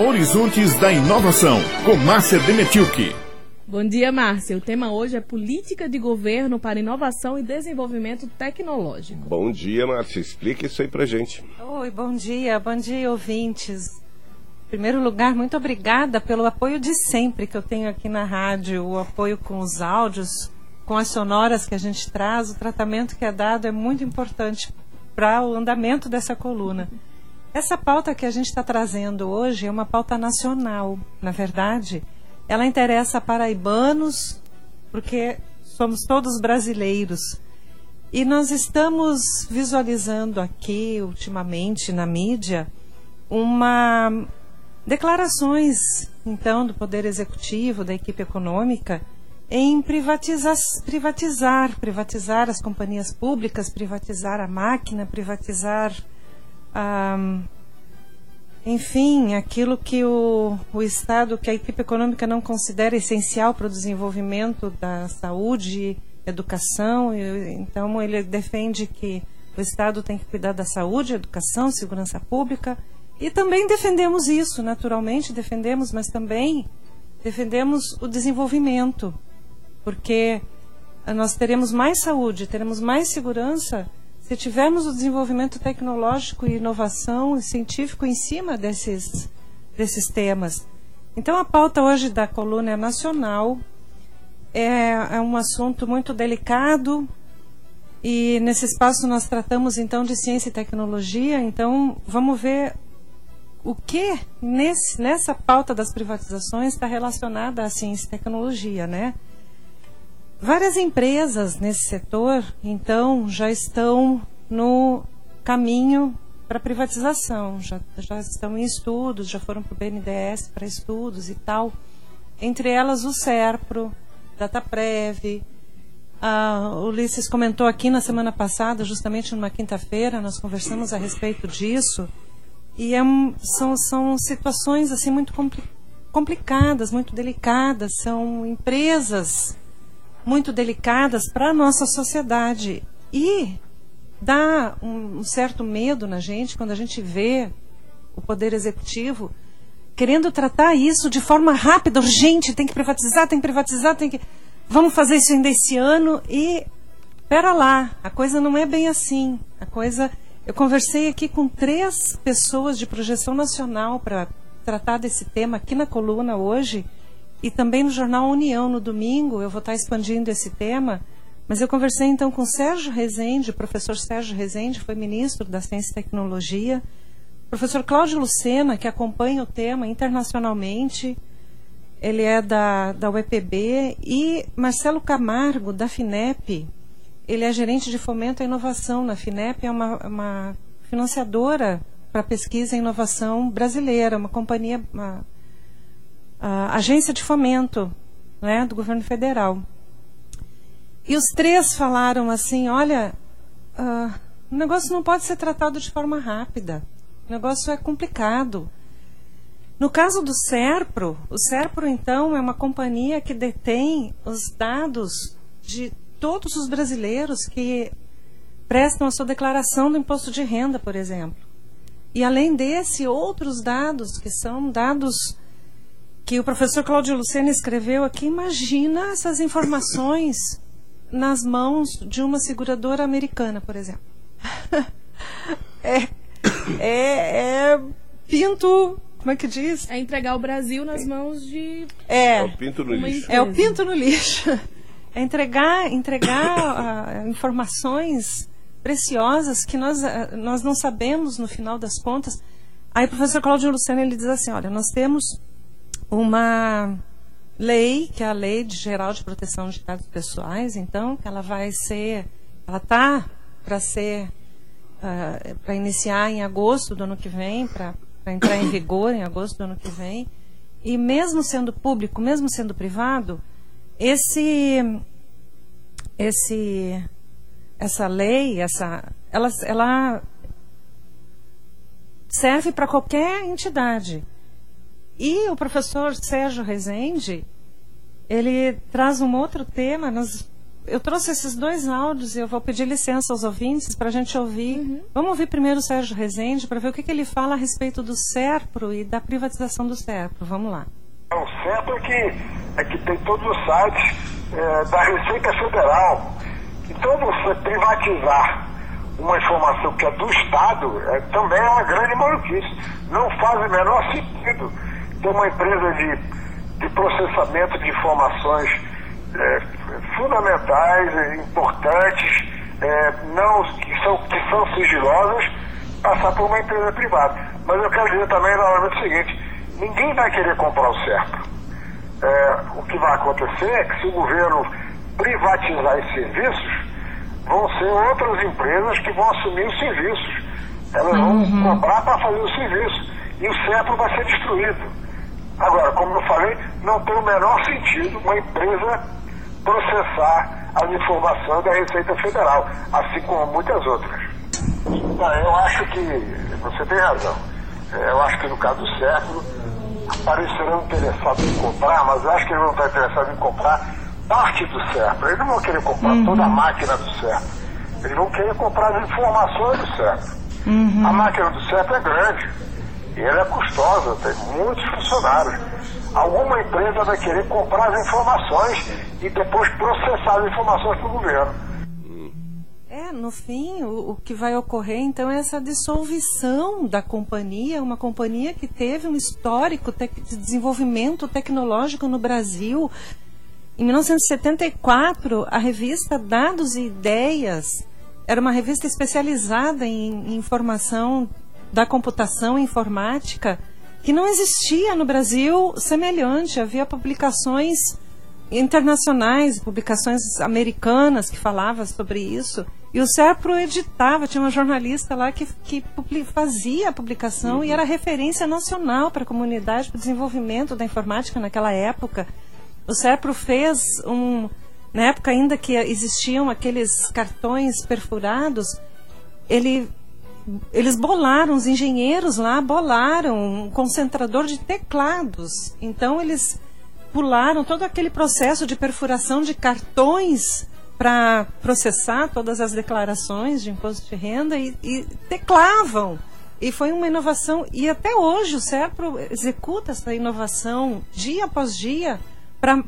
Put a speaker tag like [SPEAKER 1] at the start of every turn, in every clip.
[SPEAKER 1] Horizontes da Inovação, com Márcia Demetilke.
[SPEAKER 2] Bom dia, Márcia. O tema hoje é Política de Governo para Inovação e Desenvolvimento Tecnológico.
[SPEAKER 3] Bom dia, Márcia. Explica isso aí pra gente.
[SPEAKER 4] Oi, bom dia. Bom dia, ouvintes. Em primeiro lugar, muito obrigada pelo apoio de sempre que eu tenho aqui na rádio, o apoio com os áudios, com as sonoras que a gente traz, o tratamento que é dado é muito importante para o andamento dessa coluna. Essa pauta que a gente está trazendo hoje é uma pauta nacional. Na verdade, ela interessa paraibanos, porque somos todos brasileiros. E nós estamos visualizando aqui, ultimamente, na mídia, uma declarações, então, do Poder Executivo, da equipe econômica, em privatizar, privatizar, privatizar as companhias públicas, privatizar a máquina, privatizar ah, enfim, aquilo que o, o Estado, que a equipe econômica não considera essencial para o desenvolvimento da saúde, educação, então ele defende que o Estado tem que cuidar da saúde, educação, segurança pública, e também defendemos isso, naturalmente defendemos, mas também defendemos o desenvolvimento, porque nós teremos mais saúde, teremos mais segurança se tivermos o desenvolvimento tecnológico e inovação científico em cima desses, desses temas. Então, a pauta hoje da coluna é nacional, é, é um assunto muito delicado, e nesse espaço nós tratamos então de ciência e tecnologia, então vamos ver o que nesse, nessa pauta das privatizações está relacionada à ciência e tecnologia, né? Várias empresas nesse setor, então, já estão no caminho para privatização, já, já estão em estudos, já foram para o BNDES para estudos e tal. Entre elas o SERPRO, DataPrev. A Ulisses comentou aqui na semana passada, justamente numa quinta-feira, nós conversamos a respeito disso. E é, são, são situações assim muito compli complicadas, muito delicadas. São empresas muito delicadas para a nossa sociedade. E dá um, um certo medo na gente quando a gente vê o Poder Executivo querendo tratar isso de forma rápida, urgente, tem que privatizar, tem que privatizar, tem que. Vamos fazer isso ainda esse ano e. Pera lá, a coisa não é bem assim. A coisa. Eu conversei aqui com três pessoas de projeção nacional para tratar desse tema aqui na coluna hoje. E também no jornal União, no domingo, eu vou estar expandindo esse tema. Mas eu conversei então com Sérgio Rezende, professor Sérgio Rezende, foi ministro da Ciência e Tecnologia, professor Cláudio Lucena, que acompanha o tema internacionalmente, ele é da, da UEPB, e Marcelo Camargo, da FINEP, ele é gerente de fomento à inovação na FINEP, é uma, uma financiadora para pesquisa e inovação brasileira, uma companhia, uma, agência de fomento né, do governo federal. E os três falaram assim: olha, uh, o negócio não pode ser tratado de forma rápida. O negócio é complicado. No caso do SERPRO, o SERPRO, então, é uma companhia que detém os dados de todos os brasileiros que prestam a sua declaração do imposto de renda, por exemplo. E, além desse, outros dados, que são dados que o professor Cláudio Lucena escreveu aqui, imagina essas informações nas mãos de uma seguradora americana, por exemplo. é, é, é pinto como é que diz?
[SPEAKER 2] É entregar o Brasil nas mãos de.
[SPEAKER 3] É, é o pinto no lixo.
[SPEAKER 4] É o pinto no lixo. É entregar, entregar uh, informações preciosas que nós, uh, nós não sabemos no final das contas. Aí o professor Cláudio Luciano ele diz assim: olha, nós temos uma lei, que é a Lei Geral de Proteção de Dados Pessoais, então, ela vai ser, ela está para ser, uh, ah, para iniciar em agosto do ano que vem, para entrar em vigor em agosto do ano que vem, e mesmo sendo público, mesmo sendo privado, esse, esse, essa lei, essa, ela, ela serve para qualquer entidade. E o professor Sérgio Rezende, ele traz um outro tema. Nós eu trouxe esses dois áudios e eu vou pedir licença aos ouvintes para a gente ouvir. Uhum. Vamos ouvir primeiro o Sérgio Rezende para ver o que, que, ele fala a respeito do SERPRO e da privatização do SERPRO. Vamos lá.
[SPEAKER 5] O SERPRO é que, é que tem todos os sites é, da Receita Federal. Então você privatizar uma informação que é do Estado é, também é uma grande maluquice. Não faz o menor sentido ter uma empresa de, de processamento de informações é, fundamentais, importantes, é, não, que, são, que são sigilosas, passar por uma empresa privada. Mas eu quero dizer também novamente o seguinte, ninguém vai querer comprar o CERPRO. É, o que vai acontecer é que se o governo privatizar esses serviços, vão ser outras empresas que vão assumir os serviços. Elas uhum. vão cobrar para fazer o serviço. E o CEPRO vai ser destruído. Agora, como eu falei, não tem o menor sentido uma empresa processar as informações da Receita Federal, assim como muitas outras. eu acho que você tem razão. É, eu acho que no caso do CEPRO, aparecerão interessados em comprar, mas eu acho que eles vão estar interessados em comprar parte do CERP. Eles não vão querer comprar uhum. toda a máquina do CERP. Eles vão querer comprar as informações do CERP. Uhum. A máquina do CERP é grande. E ela é custosa, tem muitos funcionários. Alguma empresa vai querer comprar as informações e depois processar as informações para o governo.
[SPEAKER 4] É, no fim, o, o, que vai ocorrer então é essa dissolução da companhia, uma companhia que teve um histórico de desenvolvimento tecnológico no Brasil, em 1974, a revista Dados e Ideias era uma revista especializada em, informação da computação informática que não existia no Brasil semelhante. Havia publicações internacionais, publicações americanas que falavam sobre isso. E o SERPRO editava, tinha uma jornalista lá que, que fazia a publicação uhum. e era referência nacional para a comunidade, para o desenvolvimento da informática naquela época. O SERPRO fez um. Na época ainda que existiam aqueles cartões perfurados, ele, eles bolaram, os engenheiros lá bolaram um concentrador de teclados. Então eles pularam todo aquele processo de perfuração de cartões para processar todas as declarações de imposto de renda e, e, teclavam. E foi uma inovação, e até hoje o SERPRO executa essa inovação dia após dia para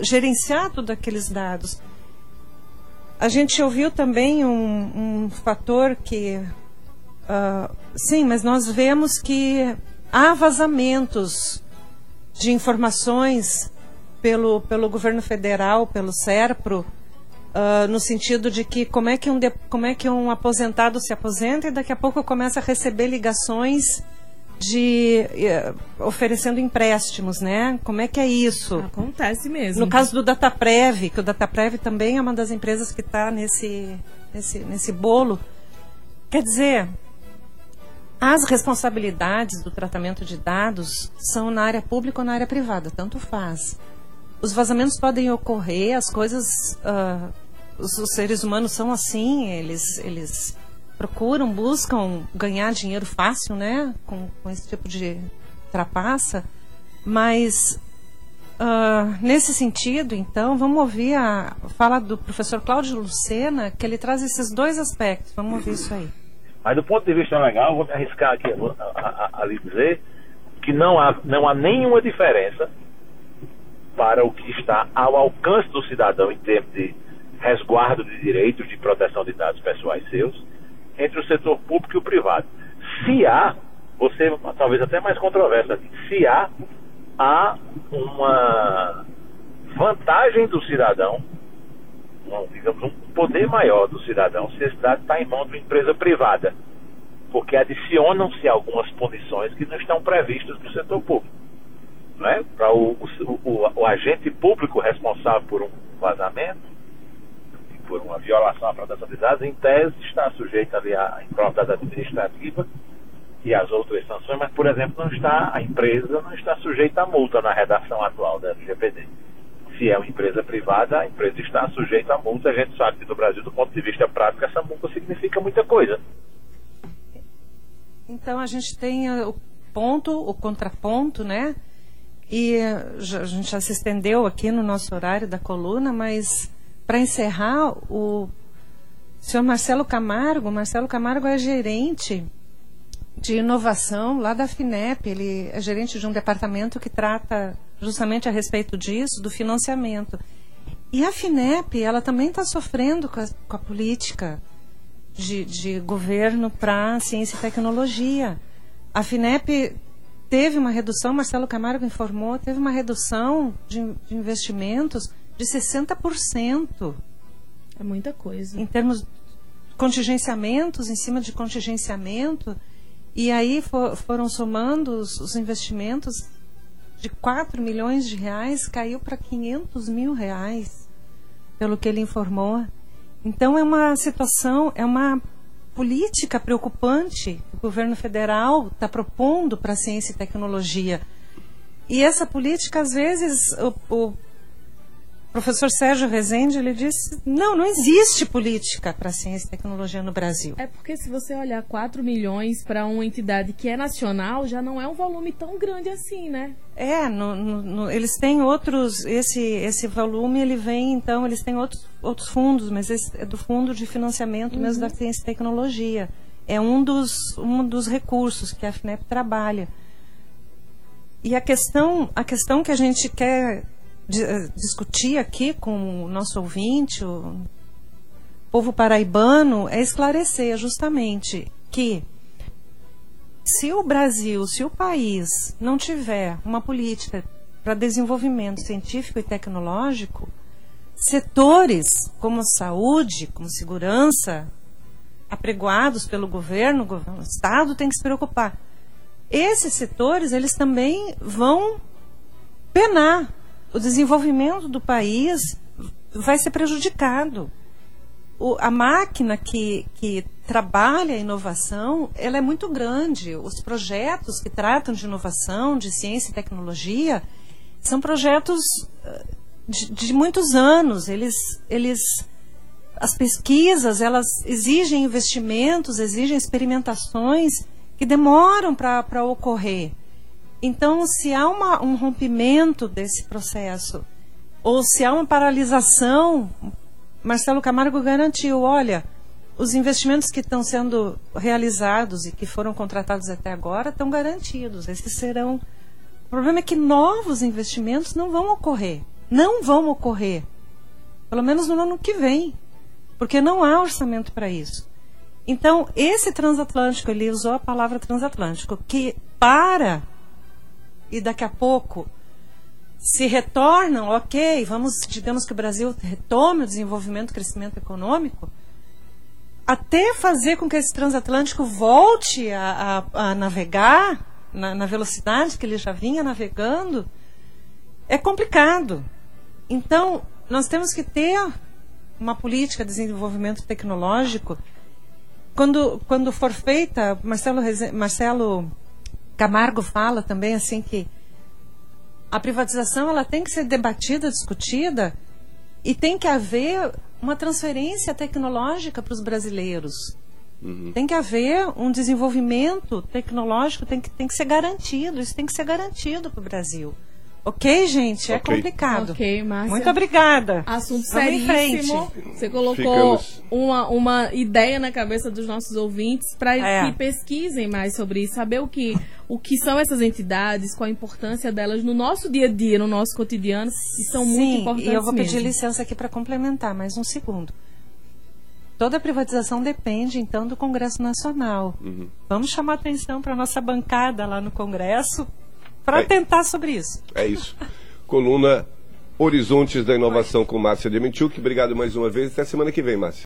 [SPEAKER 4] gerenciar todos aqueles dados. A gente ouviu também um, um fator que. Uh, sim, mas nós vemos que há vazamentos de informações pelo, pelo governo federal, pelo SERPRO, uh, no sentido de que como é que, um de, como é que um aposentado se aposenta e daqui a pouco começa a receber ligações de uh, oferecendo empréstimos, né? Como é que é isso?
[SPEAKER 2] Acontece mesmo.
[SPEAKER 4] No caso do Dataprev, que o Dataprev também é uma das empresas que está nesse, nesse, nesse bolo. Quer dizer, as responsabilidades do tratamento de dados são na área pública ou na área privada, tanto faz. Os vazamentos podem ocorrer, as coisas. Uh, os, os seres humanos são assim, eles, eles procuram, buscam ganhar dinheiro fácil, né, com, com esse tipo de trapaça, mas uh, nesse sentido, então, vamos ouvir a fala do professor Cláudio Lucena, que ele traz esses dois aspectos. Vamos ouvir isso aí.
[SPEAKER 6] Mas do ponto de vista legal, vou me arriscar aqui a, lhe dizer que não há, não há nenhuma diferença para o que está ao alcance do cidadão em termos de resguardo de direitos de proteção de dados pessoais seus entre o setor público e o privado. Se há, você talvez até mais controverso aqui, se há, há uma vantagem do cidadão, digamos, um poder maior do cidadão se esse dado está em mão de uma empresa privada, porque adicionam-se algumas punições que não estão previstas no setor público. Né? Para o, o, o, o agente público responsável por um vazamento, por uma violação à proteção em tese está sujeita ali à improbidade administrativa e às outras sanções, mas, por exemplo, não está, a empresa não está sujeita à multa na redação atual da LGPD. Se é uma empresa privada, a empresa está sujeita à multa. A gente sabe que no Brasil, do ponto de vista prático, essa multa significa muita coisa.
[SPEAKER 4] Então a gente tem o ponto, o contraponto, né? E a gente já se estendeu aqui no nosso horário da coluna, mas para encerrar, o senhor Marcelo Camargo, Marcelo Camargo é gerente de inovação lá da FINEP, ele é gerente de um departamento que trata justamente a respeito disso, do financiamento. E a FINEP, ela também está sofrendo com a, com a política de, de governo para ciência e tecnologia. A FINEP teve uma redução, Marcelo Camargo informou, teve uma redução de, de investimentos de 60%.
[SPEAKER 2] É muita coisa.
[SPEAKER 4] Em termos de contingenciamentos, em cima de contingenciamento. E aí for, foram somando os, os, investimentos de 4 milhões de reais, caiu para 500 mil reais, pelo que ele informou. Então é uma situação, é uma política preocupante que o governo federal está propondo para a ciência e tecnologia. E essa política, às vezes, o, o professor Sérgio Rezende ele disse: não, não existe política para ciência e tecnologia no Brasil.
[SPEAKER 2] É porque se você olhar 4 milhões para uma entidade que é nacional, já não é um volume tão grande assim, né?
[SPEAKER 4] É, no, no, no, eles têm outros, esse, esse volume ele vem, então, eles têm outros, outros fundos, mas esse é do fundo de financiamento uhum. mesmo da ciência e tecnologia. É um dos, um dos recursos que a FNEP trabalha. E a questão, a questão que a gente quer discutir aqui com o nosso ouvinte, o povo paraibano, é esclarecer justamente que se o Brasil, se o país não tiver uma política para desenvolvimento científico e tecnológico, setores como saúde, como segurança, apregoados pelo governo, o Estado tem que se preocupar. Esses setores, eles também vão penar o desenvolvimento do país vai ser prejudicado. O, a máquina que, que trabalha a inovação, ela é muito grande. Os projetos que tratam de inovação, de ciência e tecnologia, são projetos eh, de, de muitos anos. Eles, eles, as pesquisas, elas exigem investimentos, exigem experimentações que demoram para ocorrer. Então, se há uma, um rompimento desse processo, ou se há uma paralisação, Marcelo Camargo garantiu: olha, os investimentos que estão sendo realizados e que foram contratados até agora estão garantidos. Esses serão. O problema é que novos investimentos não vão ocorrer. Não vão ocorrer. Pelo menos no ano que vem. Porque não há orçamento para isso. Então, esse transatlântico, ele usou a palavra transatlântico, que para e daqui a pouco se retornam, ok, vamos, digamos que o Brasil retome o desenvolvimento, o crescimento econômico, até fazer com que esse transatlântico volte a, a, a navegar na, na, velocidade que ele já vinha navegando, é complicado. Então, nós temos que ter uma política de desenvolvimento tecnológico. Quando, quando for feita, Marcelo, Marcelo Camargo fala também assim que a privatização ela tem que ser debatida, discutida e tem que haver uma transferência tecnológica para os brasileiros. Uhum. Tem que haver um desenvolvimento tecnológico, tem que, tem que ser garantido, isso tem que ser garantido para o Brasil. Ok, gente? É okay. complicado.
[SPEAKER 2] Ok, Márcia.
[SPEAKER 4] Muito obrigada.
[SPEAKER 2] Assunto Vamos seríssimo. Você colocou uma, uma ideia na cabeça dos nossos ouvintes para é. que pesquisem mais sobre isso, saber o que, o que são essas entidades, qual a importância delas no nosso dia a dia, no nosso cotidiano, e são Sim, muito importantes.
[SPEAKER 4] E eu vou
[SPEAKER 2] mesmo.
[SPEAKER 4] pedir licença aqui para complementar mais um segundo. Toda privatização depende, então, do Congresso Nacional. Uhum. Vamos chamar atenção para a nossa bancada lá no Congresso para é, tentar sobre isso.
[SPEAKER 3] É isso. Coluna Horizontes da Inovação com Márcia Dementiuk. Obrigado mais uma vez. Até semana que vem, Márcia.